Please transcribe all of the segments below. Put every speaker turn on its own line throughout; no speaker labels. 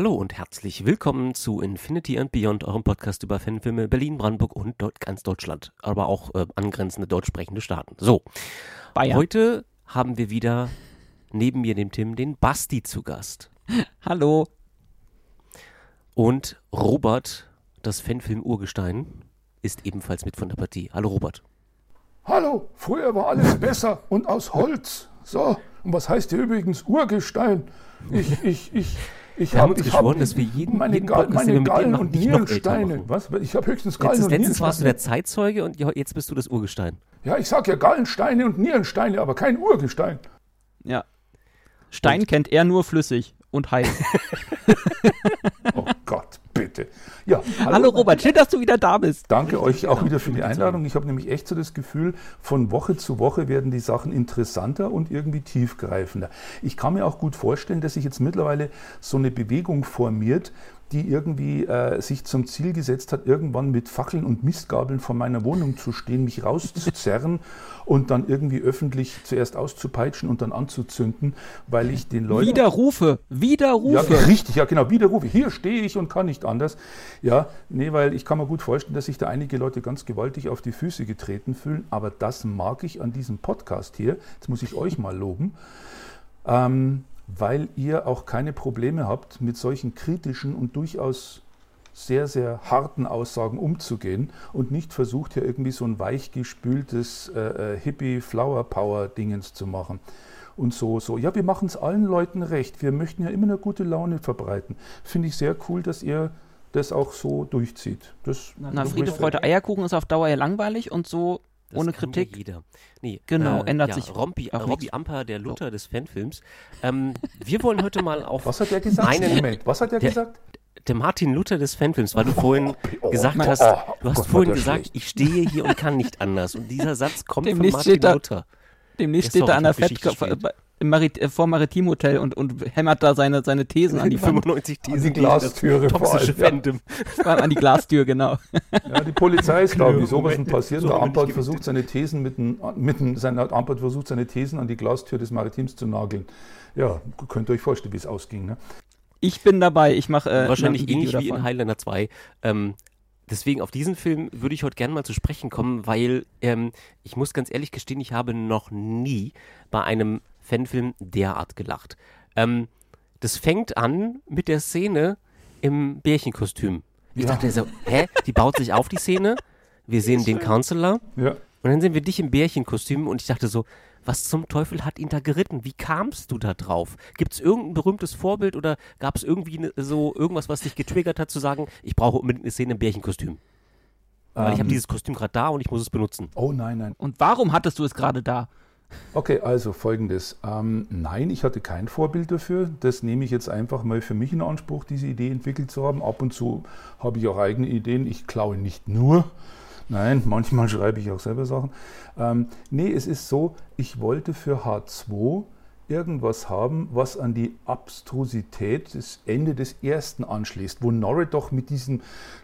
Hallo und herzlich willkommen zu Infinity and Beyond, eurem Podcast über Fanfilme Berlin, Brandenburg und ganz Deutschland, aber auch äh, angrenzende deutsch sprechende Staaten. So, Bayern. heute haben wir wieder neben mir dem Tim den Basti zu Gast.
Hallo.
Und Robert, das Fanfilm-Urgestein, ist ebenfalls mit von der Partie. Hallo Robert.
Hallo, früher war alles besser und aus Holz. So, und was heißt hier übrigens Urgestein? Ich, ich, ich, ich
habe uns geschworen, dass wir jeden,
meine,
jeden
Podcast,
meine
den wir Gallen
machen,
und Nierensteine. Was? Ich habe höchstens Gallen
Letztes,
und
letztens warst du der Zeitzeuge und jetzt bist du das Urgestein.
Ja, ich sag ja Gallensteine und Nierensteine, aber kein Urgestein.
Ja. Stein kennt er nur flüssig und heiß.
Ja,
Hallo Robert, schön, dass du wieder da bist.
Danke euch auch wieder für die Einladung. Ich habe nämlich echt so das Gefühl, von Woche zu Woche werden die Sachen interessanter und irgendwie tiefgreifender. Ich kann mir auch gut vorstellen, dass sich jetzt mittlerweile so eine Bewegung formiert, die irgendwie äh, sich zum Ziel gesetzt hat, irgendwann mit Fackeln und Mistgabeln vor meiner Wohnung zu stehen, mich rauszuzerren und dann irgendwie öffentlich zuerst auszupeitschen und dann anzuzünden, weil ich den Leuten...
Widerrufe,
Ja,
Widerrufe.
richtig, ja genau, Widerrufe. Hier stehe ich und kann nicht anders. Ja, nee, weil ich kann mir gut vorstellen, dass sich da einige Leute ganz gewaltig auf die Füße getreten fühlen, aber das mag ich an diesem Podcast hier. Jetzt muss ich euch mal loben. Ähm, weil ihr auch keine Probleme habt, mit solchen kritischen und durchaus sehr, sehr harten Aussagen umzugehen und nicht versucht, hier irgendwie so ein weichgespültes äh, äh, Hippie-Flower-Power-Dingens zu machen. Und so, so. Ja, wir machen es allen Leuten recht. Wir möchten ja immer eine gute Laune verbreiten. Finde ich sehr cool, dass ihr das auch so durchzieht. Das
Na, Friede, Freude, Eierkuchen ist auf Dauer ja langweilig und so
Das
ohne Kritik.
Jeder. Nee,
Genau, ändert
ja,
sich
Rompi,
auch
Robby
nichts.
Amper, der Luther des Fanfilms. Ähm, wir wollen heute mal auf
Was hat der gesagt?
einen,
Moment, was hat der,
Der-
gesagt?
der Martin Luther des Fanfilms, weil du vorhin
oh,
gesagt
oh,
hast,
oh,
du hast
Gott,
vorhin gesagt,
schlecht.
ich stehe hier und kann nicht anders. Und dieser Satz kommt von
Demnächst
Martin
steht da-
Luther.
Demnächst
Ja,
steht er an der
ich
im Marit äh, vor Maritim Hotel und, und hämmert da seine, seine Thesen an die Wand,
95
An die
Thesen
Glastüre
toxische
ja.
Fandom.
allem an die Glastür, genau.
Ja, die Polizei ist, glaube ich, sowas
Moment,
passiert.
so
der Ampert versucht seine Thesen mit mit sein Ampert versucht seine Thesen an die Glastür des Maritims zu nageln. Ja, könnt ihr euch vorstellen, wie es ausging. Ne?
Ich bin dabei, ich mache äh,
Wahrscheinlich
ein
ähnlich wie in. Highlander 2. Ähm, deswegen auf diesen Film würde ich heute gerne mal zu sprechen kommen, weil ähm, ich muss ganz ehrlich gestehen, ich habe noch nie bei einem Fanfilm derart gelacht. Ähm, das fängt an mit der Szene im Bärchenkostüm. Ich
Ja.
dachte so, hä? Die baut sich auf, die Szene. Wir sehen den Counselor
Ja.
und dann sehen wir dich im Bärchenkostüm und ich dachte so, was zum Teufel hat ihn da geritten? Wie kamst du da drauf? Gibt es irgendein berühmtes Vorbild oder gab es irgendwie ne, so irgendwas, was dich getriggert hat, zu sagen, ich brauche unbedingt eine Szene im Bärchenkostüm? Weil ich habe
Ähm,
dieses Kostüm gerade da und ich muss es benutzen.
Oh nein, nein.
Und warum hattest du es gerade da?
Okay, also folgendes. Ähm, nein, ich hatte kein Vorbild dafür. Das nehme ich jetzt einfach mal für mich in Anspruch, diese Idee entwickelt zu haben. Ab und zu habe ich auch eigene Ideen. Ich klaue nicht nur. Nein, manchmal schreibe ich auch selber Sachen. Ähm, nee, es ist so, ich wollte für H2 irgendwas haben, was an die Abstrusität des Ende des ersten anschließt, wo Norrid doch mit diesem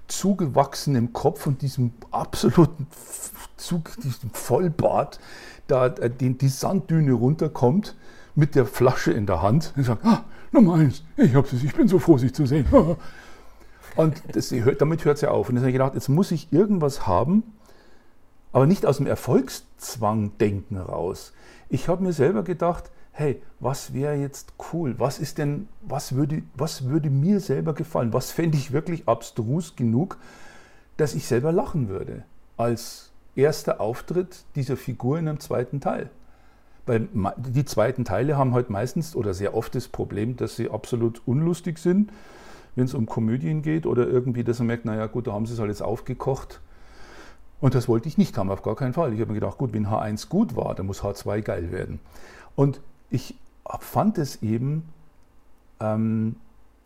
zugewachsenen Kopf und diesem absoluten Zug, diesem Vollbart da äh, die, die Sanddüne runterkommt mit der Flasche in der Hand und sagt, ah, Nummer eins, ich hab's, ich bin so froh, Sie zu sehen. Und das, damit hört es ja auf. Und dann habe ich gedacht, jetzt muss ich irgendwas haben, aber nicht aus dem Erfolgszwang-Denken raus. Ich habe mir selber gedacht, hey, was wäre jetzt cool? Was ist denn, was würde, was würde mir selber gefallen? Was fände ich wirklich abstrus genug, dass ich selber lachen würde? Als erster Auftritt dieser Figur in einem zweiten Teil. Weil die zweiten Teile haben halt meistens oder sehr oft das Problem, dass sie absolut unlustig sind, wenn es um Komödien geht oder irgendwie, dass man merkt, naja gut, da haben sie es halt jetzt aufgekocht. Und das wollte ich nicht haben, auf gar keinen Fall. Ich habe mir gedacht, gut, wenn H1 gut war, dann muss H2 geil werden. Und ich fand es eben, ähm,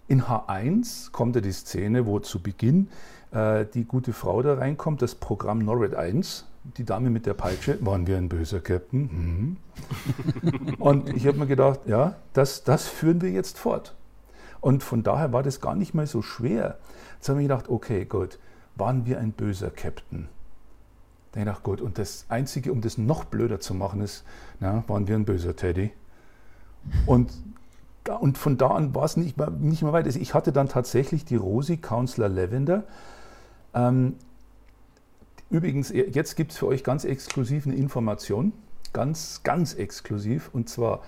in H1 kommt ja die Szene, wo zu Beginn äh, die gute Frau da reinkommt, das Programm Norred 1, die Dame mit der Peitsche, waren wir ein böser Captain? Mhm. Und ich habe mir gedacht, ja, das, das führen wir jetzt fort. Und von daher war das gar nicht mal so schwer. Jetzt habe ich gedacht, okay, gut, waren wir ein böser Captain? Dann habe ich gedacht, gut, und das Einzige, um das noch blöder zu machen, ist, na, waren wir ein böser Teddy? Und und von da an war es nicht, mehr, nicht mehr weit. Also ich hatte dann tatsächlich die Rosi Counselor Lavender. Ähm, übrigens, jetzt gibt es für euch ganz exklusiv eine Information. Ganz, ganz exklusiv. Und zwar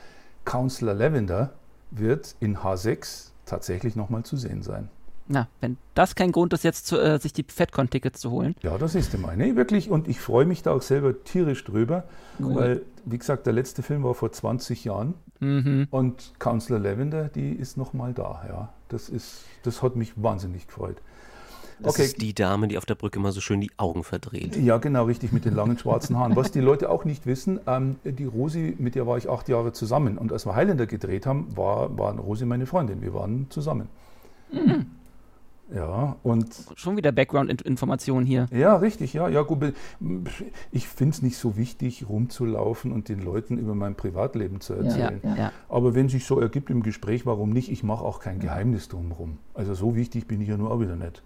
Counselor Lavender wird in H6 tatsächlich nochmal zu sehen sein.
Na, wenn das kein Grund ist, jetzt zu, äh, sich die FedCon-Tickets zu holen.
Ja, das ist immer. Nee, wirklich. Und ich freue mich da auch selber tierisch drüber, cool. weil, wie gesagt, der letzte Film war vor 20 Jahren. Mhm. Und Counselor Lavender, die ist nochmal da. Ja, das, ist, das hat mich wahnsinnig gefreut.
Das okay. ist die Dame, die auf der Brücke immer so schön die Augen verdreht.
Ja, genau, richtig, mit den langen schwarzen Haaren. Was die Leute auch nicht wissen, ähm, die Rosi, mit der war ich acht Jahre zusammen. Und als wir Highlander gedreht haben, war, war Rosi meine Freundin. Wir waren zusammen. Mhm. Ja, und.
Schon wieder Background-Informationen hier.
Ja, richtig, ja. Ja, gut. Ich finde es nicht so wichtig, rumzulaufen und den Leuten über mein Privatleben zu erzählen. Ja, ja. Aber wenn sich so ergibt im Gespräch, warum nicht? Ich mache auch kein Geheimnis drumherum. Also so wichtig bin ich ja nur auch wieder nicht.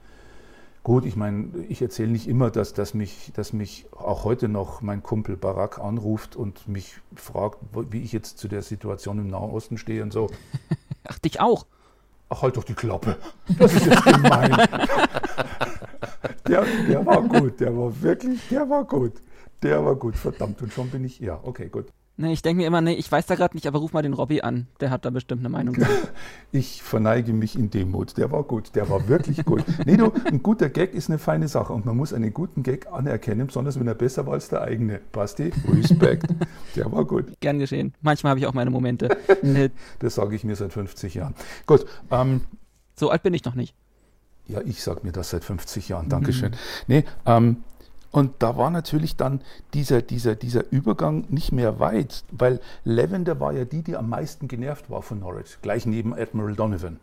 Gut, ich meine, ich erzähle nicht immer, dass, dass, mich, dass mich auch heute noch mein Kumpel Barack anruft und mich fragt, wie ich jetzt zu der Situation im Nahen Osten stehe und so.
Ach, dich auch?
Ach, halt doch die Klappe. Das ist jetzt gemein. der, der war gut, der war wirklich, der war gut. Der war gut, verdammt. Und schon bin ich, ja, okay, gut.
Nee, ich denke mir immer, nee, ich weiß da gerade nicht, aber ruf mal den Robby an. Der hat da bestimmt eine Meinung.
ich verneige mich in dem Mut. Der war gut, der war wirklich gut. Nee, du, ein guter Gag ist eine feine Sache und man muss einen guten Gag anerkennen, besonders wenn er besser war als der eigene. Basti, Respekt. der war gut.
Gern geschehen. Manchmal habe ich auch meine Momente.
das sage ich mir seit 50 Jahren. Gut. Ähm,
so alt bin ich noch nicht.
Ja, ich sage mir das seit 50 Jahren. Dankeschön. Mhm. Nee, ähm, und da war natürlich dann dieser, dieser, dieser Übergang nicht mehr weit, weil Lavender war ja die, die am meisten genervt war von Norwich, gleich neben Admiral Donovan.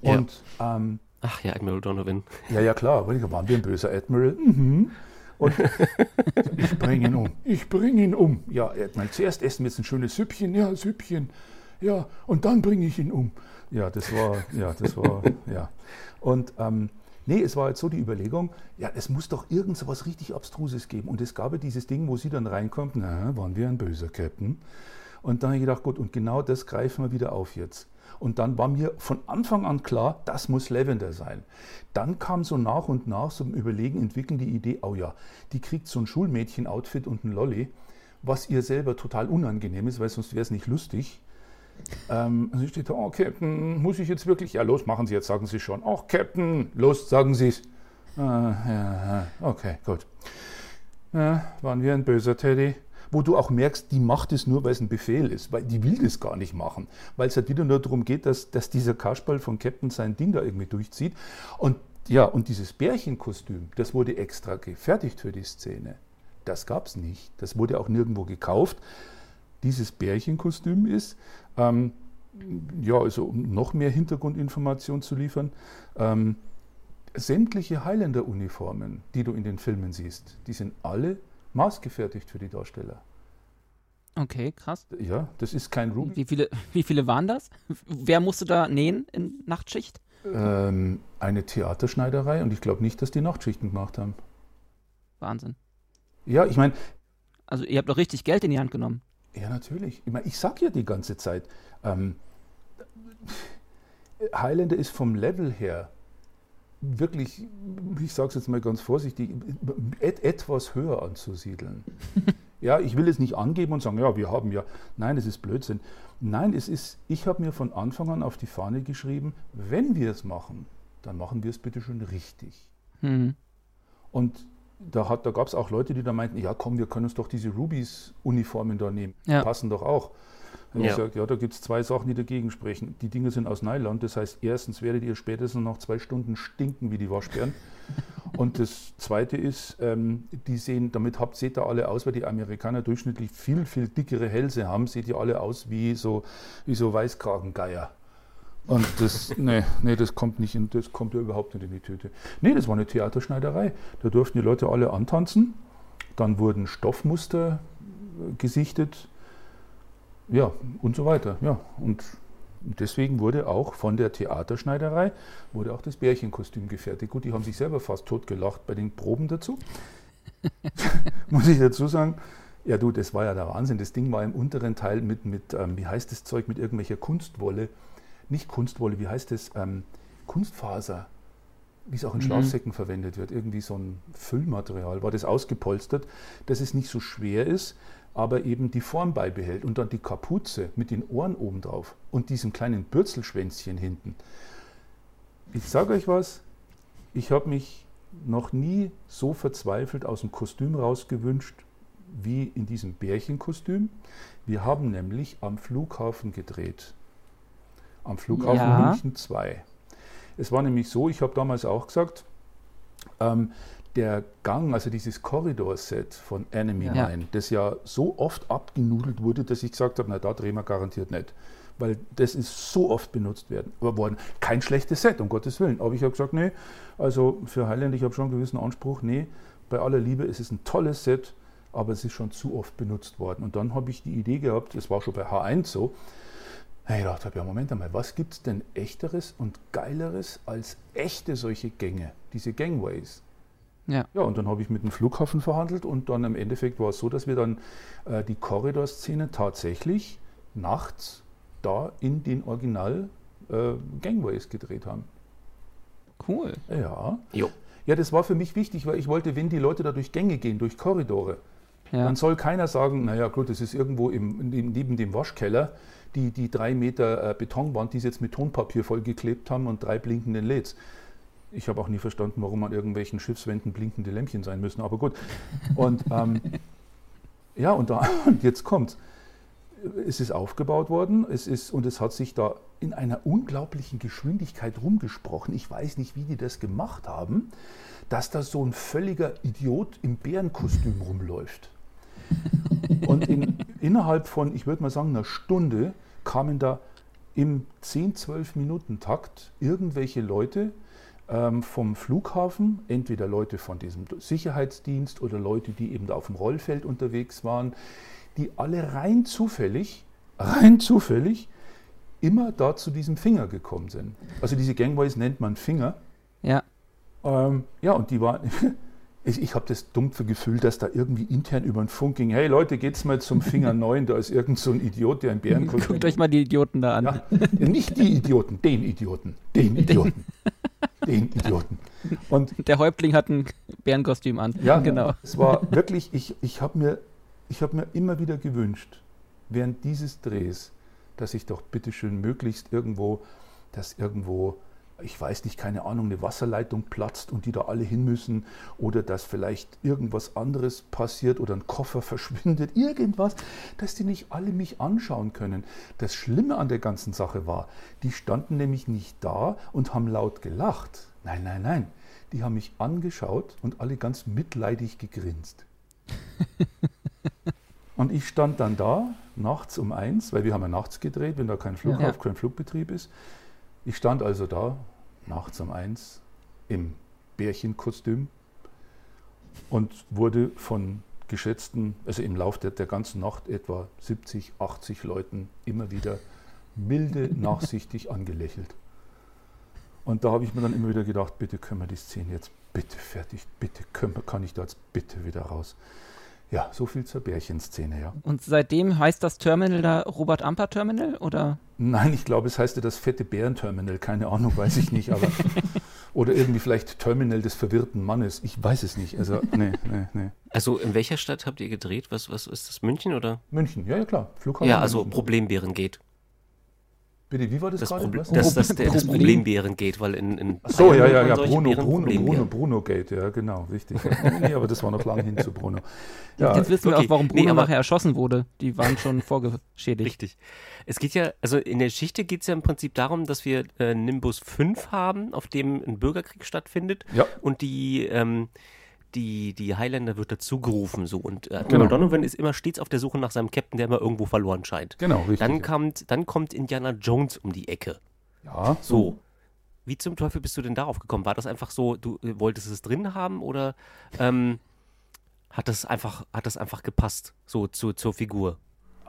Und, ja. ähm, Ach ja, Admiral Donovan.
Ja, ja, klar, da waren wir ein böser Admiral. Mhm. Und ich bringe ihn um. Ich bringe ihn um. Ja, Admiral, zuerst essen wir jetzt ein schönes Süppchen. Ja, Süppchen. Ja, und dann bringe ich ihn um. Ja, das war, ja, das war, ja. Und ähm, Nee, es war jetzt so die Überlegung, ja, es muss doch irgend so was richtig Abstruses geben. Und es gab ja dieses Ding, wo sie dann reinkommt, na, waren wir ein böser Captain? Und dann habe ich gedacht, gut, und genau das greifen wir wieder auf jetzt. Und dann war mir von Anfang an klar, das muss Lavender sein. Dann kam so nach und nach ein Überlegen, entwickeln die Idee, oh ja, die kriegt so ein Schulmädchen-Outfit und ein Lolly, was ihr selber total unangenehm ist, weil sonst wäre es nicht lustig. Ähm, und sie steht da, oh Captain, muss ich jetzt wirklich? Ja, los, machen Sie jetzt, sagen Sie schon. Ach, Captain, los, sagen Sie es. Ah, ja, okay, gut. Ja, waren wir ein böser Teddy? Wo du auch merkst, die macht es nur, weil es ein Befehl ist, weil die will das gar nicht machen. Weil es halt wieder nur darum geht, dass, dass dieser Kasperl von Captain sein Ding da irgendwie durchzieht. Und ja, und dieses Bärchenkostüm, das wurde extra gefertigt für die Szene. Das gab es nicht. Das wurde auch nirgendwo gekauft dieses Bärchenkostüm ist. Ähm, ja, also um noch mehr Hintergrundinformation zu liefern, ähm, sämtliche Highlander-Uniformen, die du in den Filmen siehst, die sind alle maßgefertigt für die Darsteller.
Okay, krass.
Ja, das ist kein Ruby.
Wie viele, wie viele waren das? Wer musste da nähen in Nachtschicht?
Ähm, eine Theaterschneiderei und ich glaube nicht, dass die Nachtschichten gemacht haben.
Wahnsinn.
Ja, ich meine.
Also ihr habt doch richtig Geld in die Hand genommen.
Ja, natürlich. Ich, meine, ich sag ja die ganze Zeit, ähm, Highlander ist vom Level her wirklich, ich sage es jetzt mal ganz vorsichtig, et, etwas höher anzusiedeln. ja, ich will es nicht angeben und sagen, ja, wir haben ja, nein, es ist Blödsinn. Nein, es ist, ich habe mir von Anfang an auf die Fahne geschrieben, wenn wir es machen, dann machen wir es bitte schon richtig. Mhm. Und da, da gab es auch Leute, die da meinten, ja komm, wir können uns doch diese Rubies-Uniformen da nehmen. Ja. Passen doch auch. Und ja. ich sage, ja, da gibt es zwei Sachen, die dagegen sprechen. Die Dinge sind aus Nylon, das heißt, erstens werdet ihr spätestens nach zwei Stunden stinken wie die Waschbären. Und das Zweite ist, ähm, die sehen, damit habt, seht ihr alle aus, weil die Amerikaner durchschnittlich viel, viel dickere Hälse haben, seht ihr alle aus wie so, wie so Weißkragengeier. Und das, nee, nee, das kommt nicht in, das kommt ja überhaupt nicht in die Tüte. Nee, das war eine Theaterschneiderei. Da durften die Leute alle antanzen. Dann wurden Stoffmuster äh, gesichtet. Ja, und so weiter. Ja, und deswegen wurde auch von der Theaterschneiderei wurde auch das Bärchenkostüm gefertigt. Gut, die haben sich selber fast totgelacht bei den Proben dazu. Muss ich dazu sagen, Ja, du, das war ja der Wahnsinn. Das Ding war im unteren Teil mit, mit ähm, wie heißt das Zeug, mit irgendwelcher Kunstwolle. Nicht Kunstwolle, wie heißt das? Ähm, Kunstfaser. Wie es auch in mhm. Schlafsäcken verwendet wird. Irgendwie so ein Füllmaterial. War das ausgepolstert, dass es nicht so schwer ist, aber eben die Form beibehält. Und dann die Kapuze mit den Ohren oben drauf und diesem kleinen Bürzelschwänzchen hinten. Ich sage euch was, ich habe mich noch nie so verzweifelt aus dem Kostüm rausgewünscht wie in diesem Bärchenkostüm. Wir haben nämlich am Flughafen gedreht. Am Flughafen ja. München 2. Es war nämlich so, ich habe damals auch gesagt, ähm, der Gang, also dieses Korridorset von Enemy ja. Mine, das ja so oft abgenudelt wurde, dass ich gesagt habe, na da drehen wir garantiert nicht. Weil das ist so oft benutzt werden, worden. Kein schlechtes Set, um Gottes Willen. Aber ich habe gesagt, nee, also für Highland, ich habe schon einen gewissen Anspruch, nee, bei aller Liebe, es ist ein tolles Set, aber es ist schon zu oft benutzt worden. Und dann habe ich die Idee gehabt, das war schon bei H1 so, ich dachte, ja, Moment einmal, was gibt es denn echteres und geileres als echte solche Gänge, diese Gangways? Ja. ja, und dann habe ich mit dem Flughafen verhandelt und dann im Endeffekt war es so, dass wir dann äh, die Korridorszene tatsächlich nachts da in den Original äh, Gangways gedreht haben.
Cool.
Ja. Jo. Ja, das war für mich wichtig, weil ich wollte, wenn die Leute da durch Gänge gehen, durch Korridore, ja. dann soll keiner sagen, naja gut, das ist irgendwo im, neben dem Waschkeller die, die drei Meter äh, Betonwand, die sie jetzt mit Tonpapier vollgeklebt haben und drei blinkenden LEDs. Ich habe auch nie verstanden, warum an irgendwelchen Schiffswänden blinkende Lämpchen sein müssen, aber gut. Und ähm, ja, und, da, und jetzt kommt's es ist aufgebaut worden es ist, und es hat sich da in einer unglaublichen Geschwindigkeit rumgesprochen. Ich weiß nicht, wie die das gemacht haben, dass da so ein völliger Idiot im Bärenkostüm rumläuft. Und in, innerhalb von, ich würde mal sagen, einer Stunde kamen da im 10-12 Minuten Takt irgendwelche Leute ähm, vom Flughafen, entweder Leute von diesem Sicherheitsdienst oder Leute, die eben da auf dem Rollfeld unterwegs waren, die alle rein zufällig, rein zufällig, immer da zu diesem Finger gekommen sind. Also diese Gangways nennt man Finger.
Ja.
Ähm, ja, und die waren, ich, ich habe das dumpfe Gefühl, dass da irgendwie intern über den Funk ging, hey Leute, geht's mal zum Finger 9, da ist irgend so ein Idiot, der ein Bärenkostüm...
Guckt euch mal die Idioten da an. Ja,
nicht die Idioten, den Idioten, den Idioten. den Idioten.
Und der Häuptling hat ein Bärenkostüm an.
Ja, genau. Es war wirklich, ich, ich habe mir ich habe mir immer wieder gewünscht, während dieses Drehs, dass ich doch bitteschön möglichst irgendwo, dass irgendwo, ich weiß nicht, keine Ahnung, eine Wasserleitung platzt und die da alle hin müssen oder dass vielleicht irgendwas anderes passiert oder ein Koffer verschwindet, irgendwas, dass die nicht alle mich anschauen können. Das Schlimme an der ganzen Sache war, die standen nämlich nicht da und haben laut gelacht. Nein, nein, nein. Die haben mich angeschaut und alle ganz mitleidig gegrinst. Und ich stand dann da, nachts um eins, weil wir haben ja nachts gedreht, wenn da kein Flughafen, ja. kein Flugbetrieb ist. Ich stand also da, nachts um eins, im Bärchenkostüm und wurde von geschätzten, also im Laufe der, der ganzen Nacht etwa 70, 80 Leuten immer wieder milde, nachsichtig angelächelt. Und da habe ich mir dann immer wieder gedacht, bitte können wir die Szene jetzt bitte fertig, bitte können, kann ich da jetzt bitte wieder raus. Ja, so viel zur Bärchenszene, ja.
Und seitdem heißt das Terminal da Robert Amper Terminal oder?
Nein, ich glaube, es heißt ja das fette Bären-Terminal. Keine Ahnung, weiß ich nicht, aber. oder irgendwie vielleicht Terminal des verwirrten Mannes. Ich weiß es nicht. Also, nee, nee,
nee. Also, in welcher Stadt habt ihr gedreht? Was, was ist das? München oder?
München, ja, ja, klar.
Flughafen. Ja, also Problembären geht.
Bitte, wie war das,
das
gerade?
Proble dass das, das, das Problembären geht, weil in, in
so, ja, ja, ja, Bruno, Bruno, Bruno, Bruno Gate, ja, genau, richtig. nee, aber das war noch lange hin zu Bruno.
Ja, Jetzt wissen okay. wir auch, warum Bruno nee, nachher erschossen wurde. Die waren schon vorgeschädigt.
Richtig. Es geht ja, also in der Geschichte geht es ja im Prinzip darum, dass wir äh, Nimbus 5 haben, auf dem ein Bürgerkrieg stattfindet. Ja. Und die, ähm, die, die Highlander wird dazu gerufen. So. Und äh, genau. Donovan ist immer stets auf der Suche nach seinem Captain, der immer irgendwo verloren scheint.
Genau, richtig.
Dann kommt, dann kommt Indiana Jones um die Ecke.
Ja.
So. Wie zum Teufel bist du denn darauf gekommen? War das einfach so, du äh, wolltest es drin haben oder ähm, hat, das einfach, hat das einfach gepasst, so zu, zur Figur?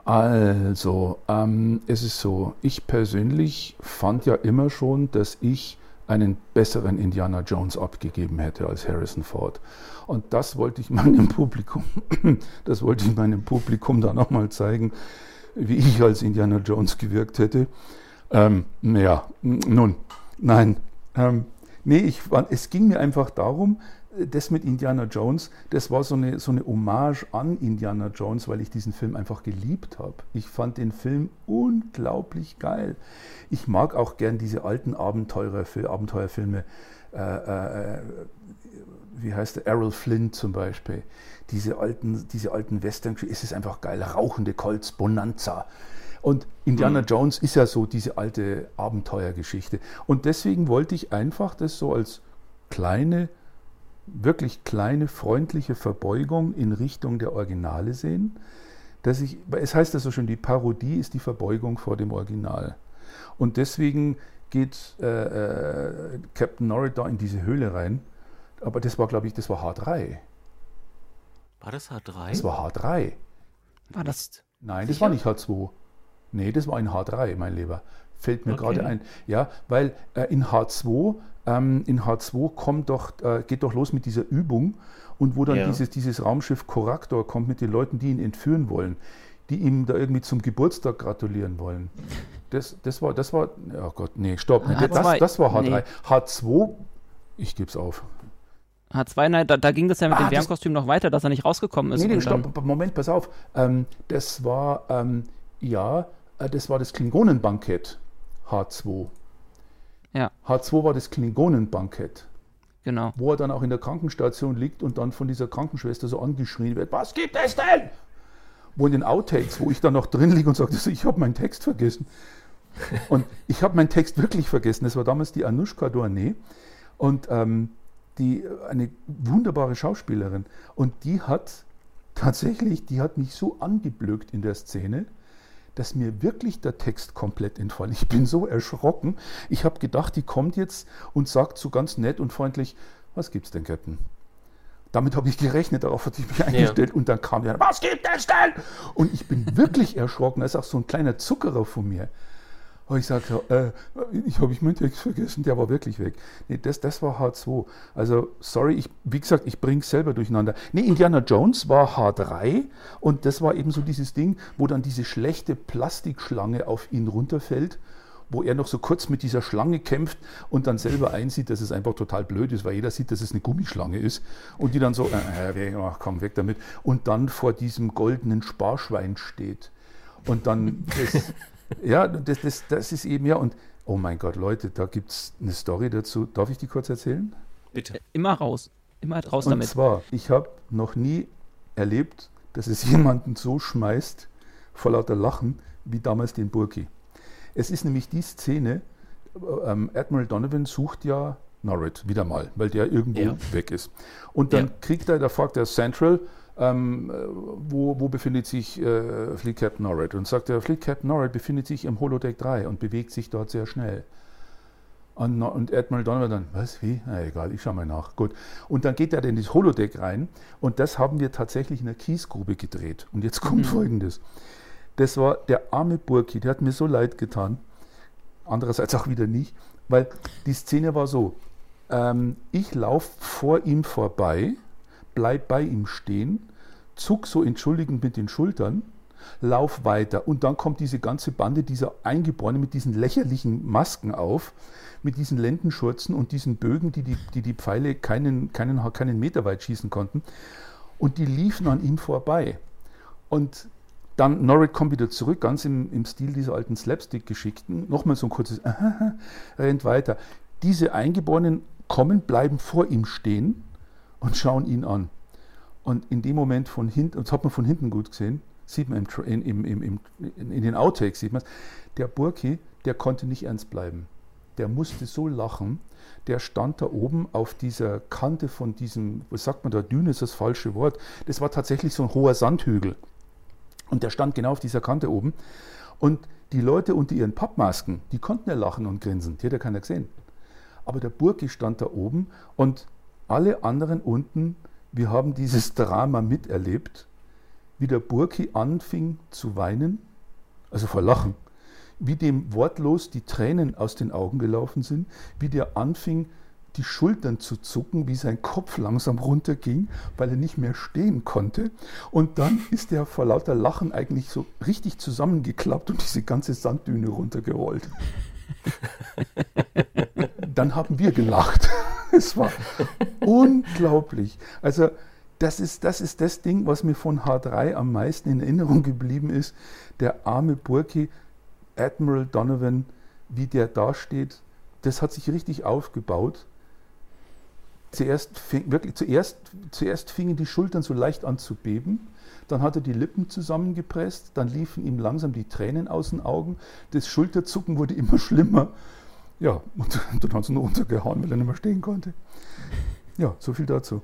Also, ähm, es ist so, ich persönlich fand ja immer schon, dass ich einen besseren Indiana Jones abgegeben hätte als Harrison Ford. Und das wollte ich meinem Publikum, das wollte ich meinem Publikum dann nochmal zeigen, wie ich als Indiana Jones gewirkt hätte. Ähm, naja, nun, nein. Ähm, nee, ich, es ging mir einfach darum, das mit Indiana Jones, das war so eine, so eine Hommage an Indiana Jones, weil ich diesen Film einfach geliebt habe. Ich fand den Film unglaublich geil. Ich mag auch gern diese alten Abenteurer, Abenteuerfilme. Äh, äh, wie heißt der? Errol Flynn zum Beispiel. Diese alten, diese alten Western, es ist einfach geil. Rauchende Colts, Bonanza. Und Indiana mhm. Jones ist ja so diese alte Abenteuergeschichte. Und deswegen wollte ich einfach das so als kleine wirklich kleine, freundliche Verbeugung in Richtung der Originale sehen. Dass ich, es heißt ja so schön, die Parodie ist die Verbeugung vor dem Original. Und deswegen geht äh, äh, Captain Norrit da in diese Höhle rein. Aber das war, glaube ich, das war H3.
War das H3?
Das war H3.
War das?
Nein, das war nicht H2. Nee, das war ein H3, mein Lieber. Fällt mir okay. gerade ein. Ja, weil äh, in H2 ähm, in H2 kommt doch, äh, geht doch los mit dieser Übung und wo dann ja. dieses, dieses Raumschiff Corrector kommt mit den Leuten, die ihn entführen wollen, die ihm da irgendwie zum Geburtstag gratulieren wollen. Das, das war, das war, oh Gott, nee, stopp, nee, das, das war H3. Nee. H2, ich gebe es auf.
H2, nein, da, da, ging das ja mit ah, dem Wärmkostüm noch weiter, dass er nicht rausgekommen ist.
Nee, nee, stopp, Moment, pass auf. Ähm, das war, ähm, ja, äh, das war das Klingonenbankett H2. Ja. H2 war das Klingonenbankett.
Genau.
Wo er dann auch in der Krankenstation liegt und dann von dieser Krankenschwester so angeschrien wird: Was gibt es denn? Wo in den Outtakes, wo ich dann noch drin liege und sage: Ich habe meinen Text vergessen. und ich habe meinen Text wirklich vergessen. Das war damals die Anushka Dorné und ähm, die, eine wunderbare Schauspielerin. Und die hat tatsächlich, die hat mich so angeblökt in der Szene, dass mir wirklich der Text komplett entfallen. Ich bin so erschrocken. Ich habe gedacht, die kommt jetzt und sagt so ganz nett und freundlich, was gibt's denn, Captain? Damit habe ich gerechnet, darauf hatte ich mich eingestellt ja. und dann kam ja, was gibt es denn? Und ich bin wirklich erschrocken. Da ist auch so ein kleiner Zuckerer von mir. Aber ich sage, äh, ich habe ich meinen Text vergessen, der war wirklich weg. Nee, das, das war H2. Also, sorry, ich, wie gesagt, ich bringe es selber durcheinander. Nee, Indiana Jones war H3 und das war eben so dieses Ding, wo dann diese schlechte Plastikschlange auf ihn runterfällt wo er noch so kurz mit dieser Schlange kämpft und dann selber einsieht, dass es einfach total blöd ist, weil jeder sieht, dass es eine Gummischlange ist und die dann so, äh, äh, ach, komm weg damit und dann vor diesem goldenen Sparschwein steht und dann das, ja, das, das, das ist eben ja. Und oh mein Gott, Leute, da gibt es eine Story dazu. Darf ich die kurz erzählen?
Bitte. Äh, immer raus. Immer raus
und
damit.
Und zwar, ich habe noch nie erlebt, dass es jemanden so schmeißt vor lauter Lachen wie damals den Burki. Es ist nämlich die Szene, äh, ähm, Admiral Donovan sucht ja Norrit wieder mal, weil der irgendwo ja. weg ist. Und dann ja. kriegt er, da fragt er Central, ähm, wo, wo, befindet sich äh, Fleet Captain Norrit? Und sagt er, Fleet Captain Norrit befindet sich im Holodeck 3 und bewegt sich dort sehr schnell. Und, und Admiral Donovan dann, was, wie? Na egal, ich schau mal nach. Gut. Und dann geht er in das Holodeck rein und das haben wir tatsächlich in der Kiesgrube gedreht. Und jetzt kommt mhm. Folgendes. Das war der arme Burki, der hat mir so leid getan. Andererseits auch wieder nicht, weil die Szene war so, ähm, ich laufe vor ihm vorbei, bleib bei ihm stehen zuck so entschuldigend mit den Schultern, lauf weiter. Und dann kommt diese ganze Bande dieser Eingeborenen mit diesen lächerlichen Masken auf, mit diesen Lendenschurzen und diesen Bögen, die die, die, die Pfeile keinen, keinen, keinen Meter weit schießen konnten. Und die liefen an ihm vorbei. Und dann Norrit kommt wieder zurück, ganz im, im Stil dieser alten Slapstick-Geschichten. Nochmal so ein kurzes rennt weiter. Diese Eingeborenen kommen, bleiben vor ihm stehen und schauen ihn an. Und in dem Moment von hinten, das hat man von hinten gut gesehen, sieht man im, im, im, in den Outtakes, sieht man der Burki, der konnte nicht ernst bleiben. Der musste so lachen, der stand da oben auf dieser Kante von diesem, was sagt man da, Düne ist das falsche Wort, das war tatsächlich so ein hoher Sandhügel. Und der stand genau auf dieser Kante oben. Und die Leute unter ihren Pappmasken, die konnten ja lachen und grinsen, die hat ja keiner gesehen. Aber der Burki stand da oben und alle anderen unten wir haben dieses Drama miterlebt, wie der Burki anfing zu weinen, also vor Lachen, wie dem wortlos die Tränen aus den Augen gelaufen sind, wie der anfing, die Schultern zu zucken, wie sein Kopf langsam runterging, weil er nicht mehr stehen konnte. Und dann ist er vor lauter Lachen eigentlich so richtig zusammengeklappt und diese ganze Sanddüne runtergerollt. dann haben wir gelacht. es war unglaublich. Also das ist, das ist das Ding, was mir von H3 am meisten in Erinnerung geblieben ist. Der arme Burki, Admiral Donovan, wie der dasteht, das hat sich richtig aufgebaut. Zuerst, fing, wirklich, zuerst, zuerst fingen die Schultern so leicht an zu beben, dann hat er die Lippen zusammengepresst, dann liefen ihm langsam die Tränen aus den Augen, das Schulterzucken wurde immer schlimmer. Ja, und dann hat es nur runtergehauen, weil er nicht mehr stehen konnte. Ja, so viel dazu.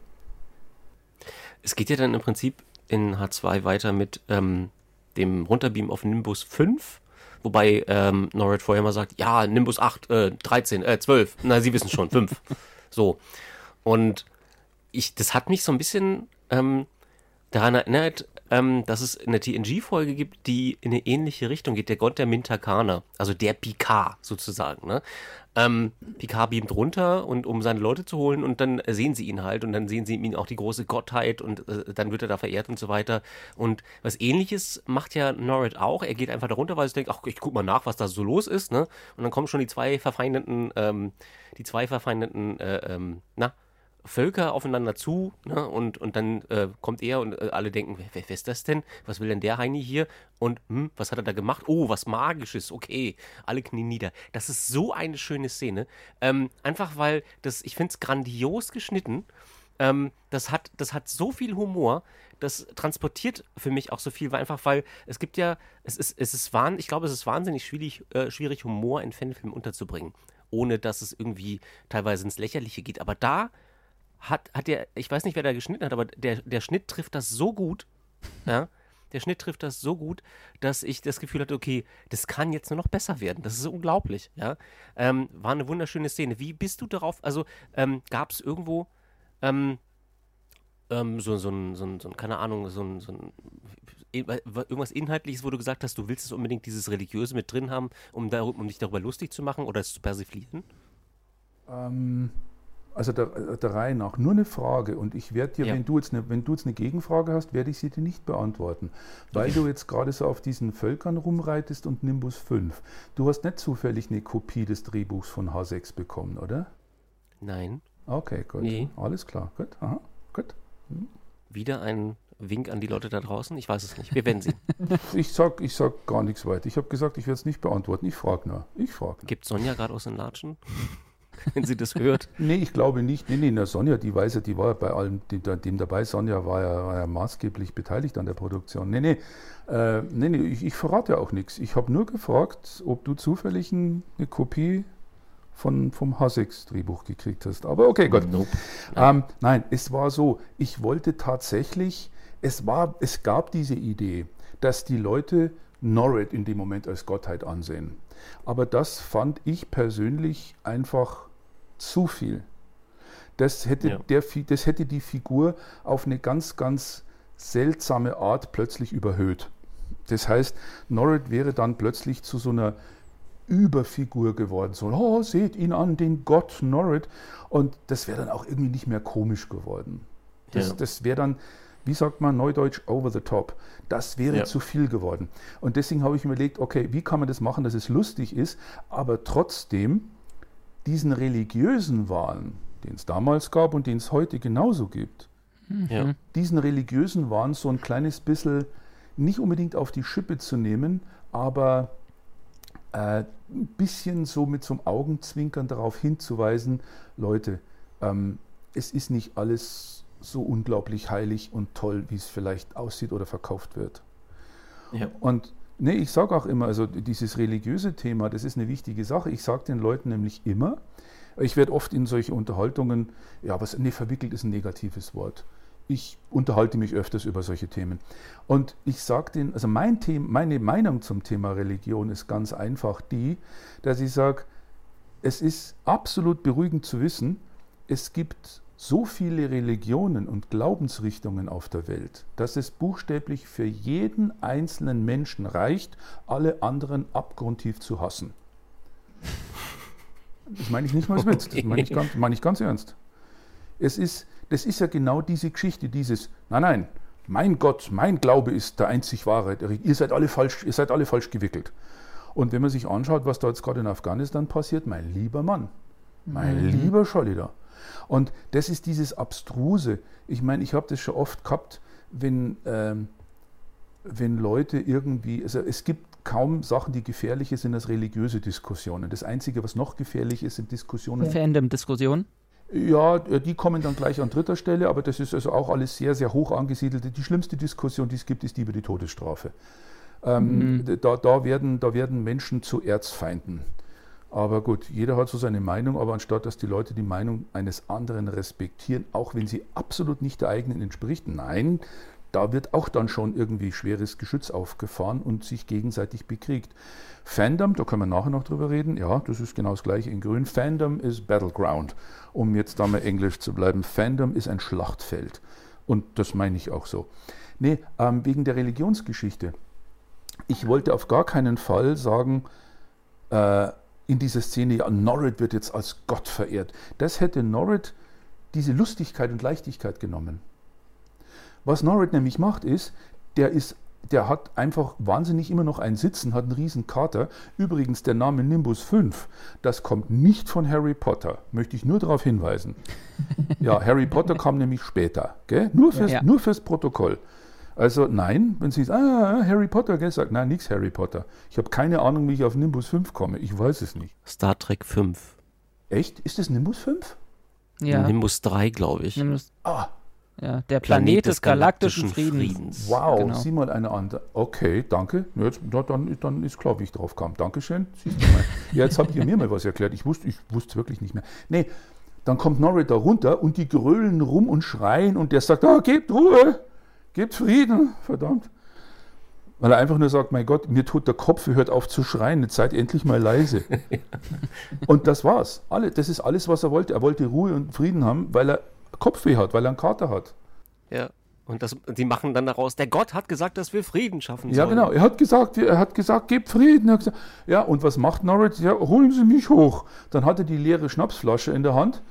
Es geht ja dann im Prinzip in H2 weiter mit ähm, dem Runterbeam auf Nimbus 5. Wobei ähm, Norrid vorher mal sagt, ja, Nimbus 8, äh, 13, äh, 12. Na, Sie wissen schon, 5. so. Und ich, das hat mich so ein bisschen ähm, daran erinnert, ähm, dass es eine TNG-Folge gibt, die in eine ähnliche Richtung geht. Der Gott der Mintakana, also der Picard sozusagen. Ne? Ähm, Picard beamt runter und um seine Leute zu holen und dann sehen sie ihn halt und dann sehen sie ihn auch die große Gottheit und äh, dann wird er da verehrt und so weiter. Und was ähnliches macht ja Norrid auch. Er geht einfach da runter, weil er denkt, ach, ich guck mal nach, was da so los ist, ne? Und dann kommen schon die zwei verfeindeten, ähm, die zwei verfeindeten, äh, ähm, na, Völker aufeinander zu ne? und, und dann äh, kommt er und äh, alle denken, wer, wer, ist das denn? Was will denn der Heini hier? Und hm, was hat er da gemacht? Oh, was Magisches, okay. Alle knien nieder. Das ist so eine schöne Szene. Ähm, einfach weil das, ich finde es grandios geschnitten. Ähm, das, hat, das hat so viel Humor, das transportiert für mich auch so viel, weil einfach, weil es gibt ja, es ist, es ist wahn, ich glaube, es ist wahnsinnig schwierig, äh, schwierig, Humor in Fanfilmen unterzubringen, ohne dass es irgendwie teilweise ins Lächerliche geht. Aber da hat, hat der, ich weiß nicht, wer da geschnitten hat, aber der, der Schnitt trifft das so gut, ja, der Schnitt trifft das so gut, dass ich das Gefühl hatte, okay, das kann jetzt nur noch besser werden. Das ist unglaublich, ja. Ähm, war eine wunderschöne Szene. Wie bist du darauf, also ähm, gab es irgendwo ähm, ähm, so, so, ein, so, ein, so ein, keine Ahnung, so ein, so ein irgendwas Inhaltliches, wo du gesagt hast, du willst es unbedingt dieses Religiöse mit drin haben, um, da, um dich darüber lustig zu machen oder es zu persiflieren?
Ähm, also der, der, Reihe nach nur eine Frage und ich werde dir, ja. wenn, du jetzt eine, wenn du jetzt eine Gegenfrage hast, werde ich sie dir nicht beantworten, weil du jetzt gerade so auf diesen Völkern rumreitest und Nimbus 5. Du hast nicht zufällig eine Kopie des Drehbuchs von H6 bekommen, oder?
Nein.
Okay, gut. Nee. Alles klar, gut. Aha, gut.
Hm. Wieder ein Wink an die Leute da draußen? Ich weiß es nicht. Wir werden sehen.
ich sag, ich sag gar nichts weiter. Ich habe gesagt, ich werde es nicht beantworten. Ich frage nur. Ich frage
Gibt Sonja gerade aus den Latschen? wenn sie das hört.
Nee, ich glaube nicht. Nee, nee, na, Sonja, die weiß ja, die war ja bei allem dem dabei. Sonja war ja, war ja maßgeblich beteiligt an der Produktion. Nee, nee, äh, nee, nee ich, ich verrate ja auch nichts. Ich habe nur gefragt, ob du zufällig eine Kopie von, vom H6-Drehbuch gekriegt hast. Aber okay, gut. Nope. Ähm, nein, es war so, ich wollte tatsächlich, es, war, es gab diese Idee, dass die Leute Norrid in dem Moment als Gottheit ansehen. Aber das fand ich persönlich einfach zu viel. Das hätte, ja. der, das hätte die Figur auf eine ganz, ganz seltsame Art plötzlich überhöht. Das heißt, Norrid wäre dann plötzlich zu so einer Überfigur geworden. So, oh, seht ihn an, den Gott Norrid. Und das wäre dann auch irgendwie nicht mehr komisch geworden. Das, ja. das wäre dann, wie sagt man neudeutsch, over the top. Das wäre ja. zu viel geworden. Und deswegen habe ich mir überlegt, okay, wie kann man das machen, dass es lustig ist, aber trotzdem diesen religiösen Wahn, den es damals gab und den es heute genauso gibt, mhm. ja. diesen religiösen Wahn so ein kleines bisschen nicht unbedingt auf die Schippe zu nehmen, aber äh, ein bisschen so mit so einem Augenzwinkern darauf hinzuweisen, Leute, ähm, es ist nicht alles so unglaublich heilig und toll, wie es vielleicht aussieht oder verkauft wird. Ja. Und nee, ich sage auch immer, also dieses religiöse Thema, das ist eine wichtige Sache. Ich sage den Leuten nämlich immer, ich werde oft in solche Unterhaltungen, ja, was nee, verwickelt ist ein negatives Wort. Ich unterhalte mich öfters über solche Themen. Und ich sage denen, also mein Thema, meine Meinung zum Thema Religion ist ganz einfach die, dass ich sage, es ist absolut beruhigend zu wissen, es gibt so viele Religionen und Glaubensrichtungen auf der Welt, dass es buchstäblich für jeden einzelnen Menschen reicht, alle anderen abgrundtief zu hassen. Das meine ich nicht mal als Witz, das meine ich, ganz, meine ich ganz ernst. Es ist, das ist ja genau diese Geschichte, dieses, nein, nein, mein Gott, mein Glaube ist der einzig wahre, ihr seid alle falsch, ihr seid alle falsch gewickelt. Und wenn man sich anschaut, was da jetzt gerade in Afghanistan passiert, mein lieber Mann, mein mhm. lieber Schollider. Und das ist dieses Abstruse. Ich meine, ich habe das schon oft gehabt, wenn, ähm, wenn Leute irgendwie, also es gibt kaum Sachen, die gefährlicher sind als religiöse Diskussionen. Das Einzige, was noch gefährlich ist, sind Diskussionen.
Fandom-Diskussionen?
Ja, die kommen dann gleich an dritter Stelle, aber das ist also auch alles sehr, sehr hoch angesiedelt. Die schlimmste Diskussion, die es gibt, ist die über die Todesstrafe. Ähm, mhm. da, da, werden, da werden Menschen zu Erzfeinden. Aber gut, jeder hat so seine Meinung, aber anstatt dass die Leute die Meinung eines anderen respektieren, auch wenn sie absolut nicht der eigenen entspricht, nein, da wird auch dann schon irgendwie schweres Geschütz aufgefahren und sich gegenseitig bekriegt. Fandom, da können wir nachher noch drüber reden, ja, das ist genau das gleiche in Grün. Fandom ist Battleground, um jetzt da mal Englisch zu bleiben. Fandom ist ein Schlachtfeld und das meine ich auch so. Nee, ähm, wegen der Religionsgeschichte. Ich wollte auf gar keinen Fall sagen, äh, in dieser Szene, ja, Norrit wird jetzt als Gott verehrt. Das hätte Norrit diese Lustigkeit und Leichtigkeit genommen. Was Norrit nämlich macht, ist, der ist der hat einfach wahnsinnig immer noch ein Sitzen, hat einen riesen Kater. Übrigens, der Name Nimbus 5, das kommt nicht von Harry Potter, möchte ich nur darauf hinweisen. Ja, Harry Potter kam nämlich später, gell? Nur, fürs, ja, ja. nur fürs Protokoll. Also nein, wenn Sie sagen, ah, Harry Potter, gell, sagt, nein, nichts Harry Potter. Ich habe keine Ahnung, wie ich auf Nimbus 5 komme. Ich weiß es nicht.
Star Trek 5.
Echt? Ist das Nimbus 5?
Ja. Nimbus 3, glaube ich. Nimbus
ah, ja, der Planet, Planet des galaktischen, galaktischen Friedens. Friedens.
Wow, genau. sieh mal eine andere. Okay, danke. Jetzt, dann, dann ist klar, wie ich drauf kam. Dankeschön. Siehst du mal. ja, jetzt habt ihr mir mal was erklärt. Ich wusste ich wusste wirklich nicht mehr. Nee, dann kommt Norrit da runter und die grölen rum und schreien und der sagt, ah, gebt Ruhe, gebt Frieden, verdammt. Weil er einfach nur sagt, mein Gott, mir tut der Kopf, hört auf zu schreien, jetzt seid endlich mal leise. und das war's. Alle, das ist alles, was er wollte. Er wollte Ruhe und Frieden haben, weil er Kopfweh hat, weil er einen Kater hat.
Ja. Und das, die machen dann daraus, der Gott hat gesagt, dass wir Frieden schaffen
sollen. Ja, genau. Er hat gesagt, er hat gesagt, gebt Frieden. Gesagt, ja, und was macht Norris? Ja, holen Sie mich hoch. Dann hat er die leere Schnapsflasche in der Hand.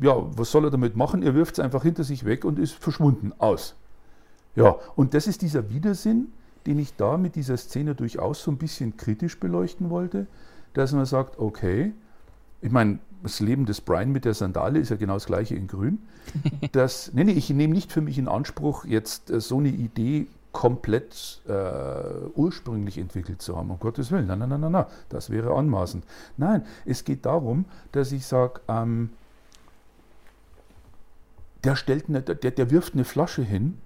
Ja, was soll er damit machen? Er wirft es einfach hinter sich weg und ist verschwunden. Aus. Ja, und das ist dieser Widersinn, den ich da mit dieser Szene durchaus so ein bisschen kritisch beleuchten wollte, dass man sagt, okay, ich meine, das Leben des Brian mit der Sandale ist ja genau das gleiche in Grün. Das, nee, nee, ich nehme nicht für mich in Anspruch, jetzt äh, so eine Idee komplett äh, ursprünglich entwickelt zu haben. Um Gottes Willen, nein, nein, nein, nein, nein, das wäre anmaßend. Nein, es geht darum, dass ich sage, ähm, der, stellt eine, der, der wirft eine Flasche hin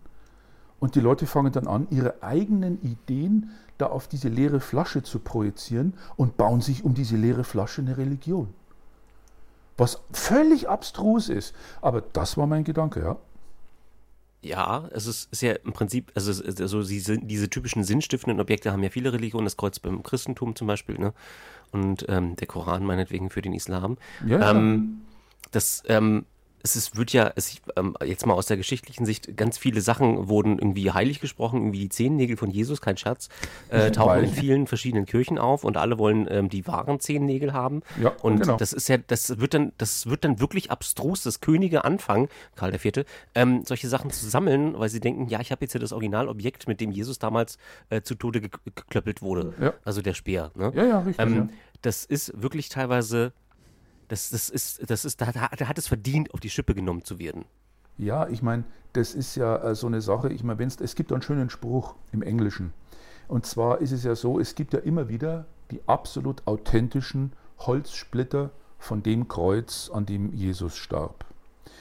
und die Leute fangen dann an, ihre eigenen Ideen da auf diese leere Flasche zu projizieren und bauen sich um diese leere Flasche eine Religion was völlig abstrus ist. Aber das war mein Gedanke, ja.
Ja, es ist, ist ja im Prinzip, also, also diese, diese typischen sinnstiftenden Objekte haben ja viele Religionen, das Kreuz beim Christentum zum Beispiel, ne? Und ähm, der Koran meinetwegen für den Islam. Ja. Ähm, das ähm, es ist, wird ja, es, ähm, jetzt mal aus der geschichtlichen Sicht, ganz viele Sachen wurden irgendwie heilig gesprochen, irgendwie die Zehennägel von Jesus, kein Scherz, äh, tauchen in vielen verschiedenen Kirchen auf und alle wollen ähm, die wahren Zehennägel haben. Ja, und genau. das ist ja, das wird dann, das wird dann wirklich abstrus, dass Könige anfangen, Karl IV., ähm, solche Sachen zu sammeln, weil sie denken, ja, ich habe jetzt ja das Originalobjekt, mit dem Jesus damals äh, zu Tode geklöppelt wurde. Ja. Also der Speer. Ne?
Ja, ja, richtig. Ähm, ja.
Das ist wirklich teilweise das, das ist, das ist, da, da hat es verdient, auf die Schippe genommen zu werden.
Ja, ich meine, das ist ja äh, so eine Sache. Ich meine, es gibt einen schönen Spruch im Englischen. Und zwar ist es ja so, es gibt ja immer wieder die absolut authentischen Holzsplitter von dem Kreuz, an dem Jesus starb.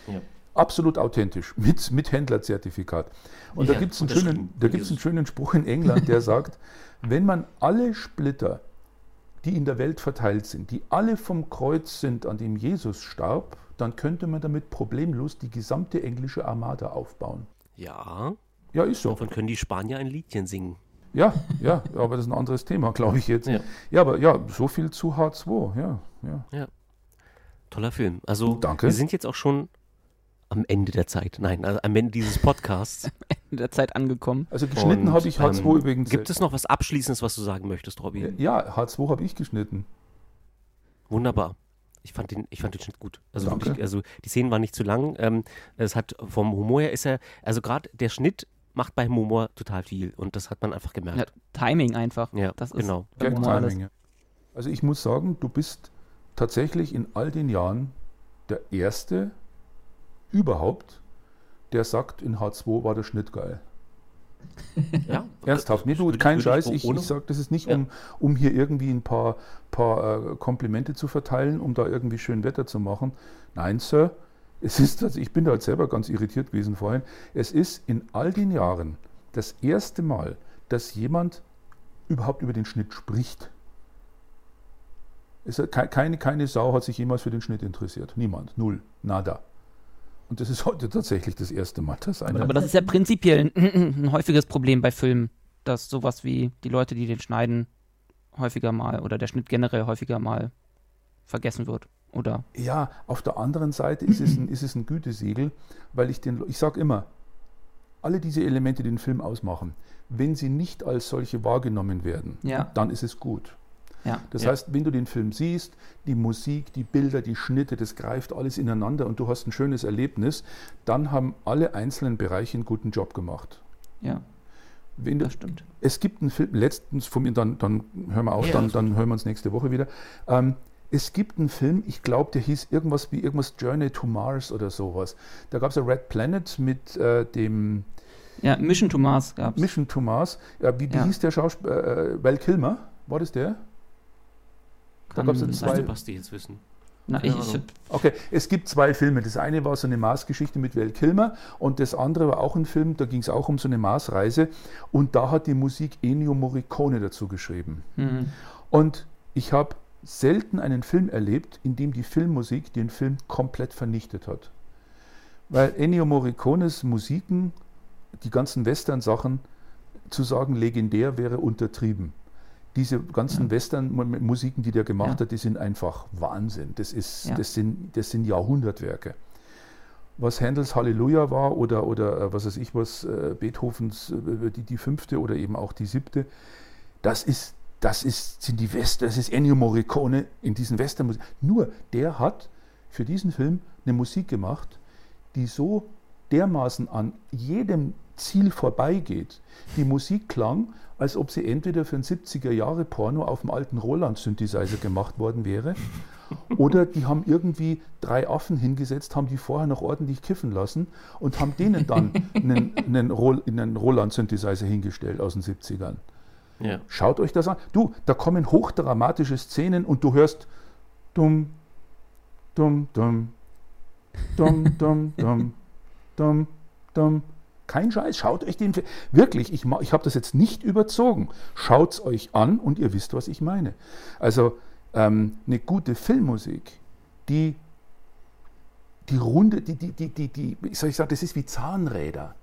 Ja. Absolut authentisch, mit, mit Händlerzertifikat. Und ja, da gibt es einen, schönen, einen schönen Spruch in England, der sagt, wenn man alle Splitter die in der Welt verteilt sind, die alle vom Kreuz sind, an dem Jesus starb, dann könnte man damit problemlos die gesamte englische Armada aufbauen.
Ja.
Ja, ist so.
Davon können die Spanier ein Liedchen singen.
Ja, ja, aber das ist ein anderes Thema, glaube ich jetzt. Ja. ja, aber ja, so viel zu H2, ja, ja.
ja. Toller Film. Also,
Danke.
wir sind jetzt auch schon am Ende der Zeit. Nein, also am Ende dieses Podcasts. am
Ende der Zeit angekommen.
Also geschnitten habe ich H2 ähm, übrigens.
Gibt es noch was Abschließendes, was du sagen möchtest, Robby?
Ja, H2 habe ich geschnitten.
Wunderbar. Ich fand den, ich fand den Schnitt gut. Also wirklich, also die Szenen waren nicht zu lang. Ähm, es hat vom Humor her ist er, also gerade der Schnitt macht beim Humor total viel und das hat man einfach gemerkt. Ja,
Timing einfach.
Ja, das genau.
Ist Timing, ja. Also ich muss sagen, du bist tatsächlich in all den Jahren der Erste überhaupt, der sagt, in H2 war der Schnitt geil. Ja, Ernsthaft, nee, du, kein Scheiß, ich, ich sage das ist nicht, um, um hier irgendwie ein paar, paar äh, Komplimente zu verteilen, um da irgendwie schön Wetter zu machen. Nein, Sir, es ist, also ich bin da halt selber ganz irritiert gewesen vorhin, es ist in all den Jahren das erste Mal, dass jemand überhaupt über den Schnitt spricht. Es, keine, keine Sau hat sich jemals für den Schnitt interessiert. Niemand. Null. Nada. Und das ist heute tatsächlich das erste Mal, dass einer.
Aber das ist ja prinzipiell ein, ein, häufiges Problem bei Filmen, dass sowas wie die Leute, die den schneiden, häufiger mal oder der Schnitt generell häufiger mal vergessen wird. Oder?
Ja, auf der anderen Seite ist es ein, ist es ein Gütesiegel, weil ich den, ich sage immer, alle diese Elemente, die den Film ausmachen, wenn sie nicht als solche wahrgenommen werden, ja. dann ist es gut. Ja. Das ja. heißt, wenn du den Film siehst, die Musik, die Bilder, die Schnitte, das greift alles ineinander und du hast ein schönes Erlebnis, dann haben alle einzelnen Bereiche einen guten Job gemacht.
Ja.
Wenn das stimmt. Es gibt einen Film, letztens von mir, dann, dann hören wir auf, ja, dann, dann hören wir uns nächste Woche wieder. Ähm, es gibt einen Film, ich glaube, der hieß irgendwas wie irgendwas Journey to Mars oder sowas. Da gab es ein Red Planet mit äh, dem.
Ja, Mission to Mars
gab es. Mission to Mars. Ja, wie, wie ja. hieß der Schauspieler? Äh, äh, Val Kilmer? War das der?
Kann da gab es zwei. Basti jetzt wissen.
Na, ich, okay, es gibt zwei Filme. Das eine war so eine Mars-Geschichte mit Val Kilmer und das andere war auch ein Film, da ging es auch um so eine Mars-Reise und da hat die Musik Ennio Morricone dazu geschrieben. Mhm. Und ich habe selten einen Film erlebt, in dem die Filmmusik den Film komplett vernichtet hat. Weil Ennio Morricones Musiken, die ganzen Western-Sachen, zu sagen legendär wäre untertrieben. Diese ganzen ja. Western-Musiken, die der gemacht ja. hat, die sind einfach Wahnsinn. Das, ist, ja. das, sind, das sind Jahrhundertwerke. Was Handels Halleluja war oder, oder äh, was weiß ich was, äh, Beethovens äh, die, die fünfte oder eben auch die siebte, das ist das ist, sind die West, das ist Ennio Morricone in diesen Westernmusik. Nur der hat für diesen Film eine Musik gemacht, die so dermaßen an jedem Ziel vorbeigeht. Die Musik klang, als ob sie entweder für ein 70er Jahre Porno auf dem alten Roland-Synthesizer gemacht worden wäre, oder die haben irgendwie drei Affen hingesetzt, haben die vorher noch ordentlich kiffen lassen und haben denen dann einen, einen, einen Roland-Synthesizer hingestellt aus den 70ern. Ja. Schaut euch das an. Du, da kommen hochdramatische Szenen und du hörst dumm, dumm, dumm, dumm, dumm, dumm, dumm, dumm. Kein Scheiß, schaut euch den Film. Wirklich, ich, ich habe das jetzt nicht überzogen. Schaut es euch an und ihr wisst, was ich meine. Also ähm, eine gute Filmmusik, die die Runde, die, die, die, die, die, wie soll ich sagen, das ist wie Zahnräder.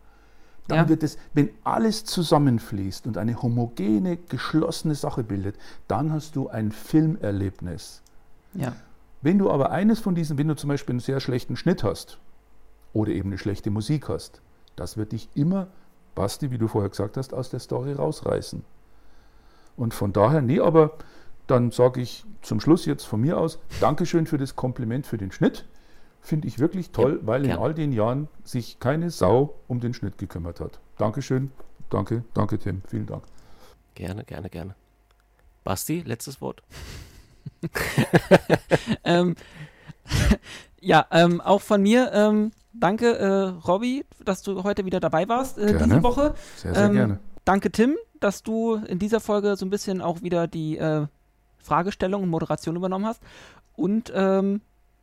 Dann ja. wird es, wenn alles zusammenfließt und eine homogene, geschlossene Sache bildet, dann hast du ein Filmerlebnis.
Ja.
Wenn du aber eines von diesen, wenn du zum Beispiel einen sehr schlechten Schnitt hast oder eben eine schlechte Musik hast, das wird dich immer, Basti, wie du vorher gesagt hast, aus der Story rausreißen. Und von daher, nee, aber dann sage ich zum Schluss jetzt von mir aus, Dankeschön für das Kompliment für den Schnitt. Finde ich wirklich toll, ja, weil in all den Jahren sich keine Sau um den Schnitt gekümmert hat. Dankeschön. Danke, danke Tim. Vielen Dank.
Gerne, gerne, gerne. Basti, letztes Wort.
ähm, ja, ähm, auch von mir. Ähm, danke, äh, Robby, dass du heute wieder dabei warst äh, diese Woche.
Sehr, sehr ähm, gerne.
Danke, Tim, dass du in dieser Folge so ein bisschen auch wieder die äh, Fragestellung und Moderation übernommen hast. Und ähm,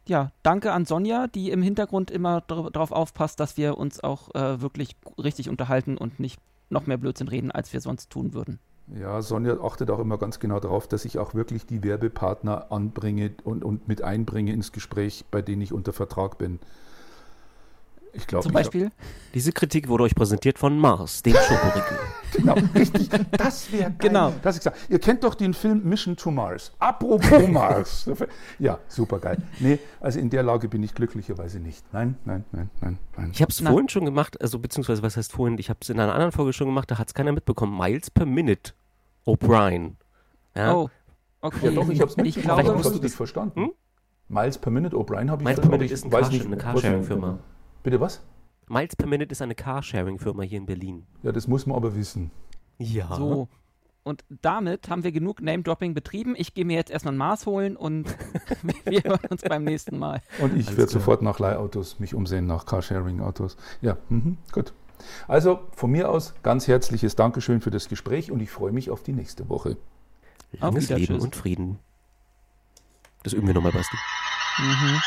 ja, danke an Sonja, die im Hintergrund immer darauf aufpasst, dass wir uns auch äh, wirklich richtig unterhalten und nicht noch mehr Blödsinn reden, als wir sonst tun würden.
Ja, Sonja achtet auch immer ganz genau darauf, dass ich auch wirklich die Werbepartner anbringe und, und mit einbringe ins Gespräch, bei denen ich unter Vertrag bin. Ich glaube,
Zum Beispiel?
Diese Kritik wurde euch präsentiert von Mars, dem Schokoriegel.
Genau, richtig. Das wäre geil.
Genau.
Das ich. Ihr kennt doch den Film Mission to Mars. Apropos Mars. Ja, super geil. Nee, also in der Lage bin ich glücklicherweise nicht. Nein, nein, nein, nein, nein.
Ich habe es vorhin schon gemacht, also beziehungsweise was heißt vorhin, ich habe es in einer anderen Folge schon gemacht, da hat es keiner mitbekommen. Miles per Minute. O'Brien. Ja?
Oh, okay.
Ja, doch, ich habe es
Ich
nicht
glaube,
hast du das verstanden.
Hm?
Miles per Minute, O'Brien habe ich
Miles per Minute ist ein
ich weiß
Car-
nicht,
eine Carsharing-Firma.
Bitte was?
Miles per Minute ist eine Carsharing-Firma hier in Berlin.
Ja, das muss man aber wissen.
Ja.
So. Und damit haben wir genug Name-Dropping betrieben. Ich gehe mir jetzt erstmal ein Maß holen und wir hören uns beim nächsten Mal.
Und ich werde sofort nach Leihautos mich umsehen, nach Carsharing-Autos. Ja, mhm, gut. Also von mir aus ganz herzliches Dankeschön für das Gespräch und ich freue mich auf die nächste Woche.
Langes Leben
tschüss.
und Frieden. Das üben wir nochmal, Basti.
Mhm.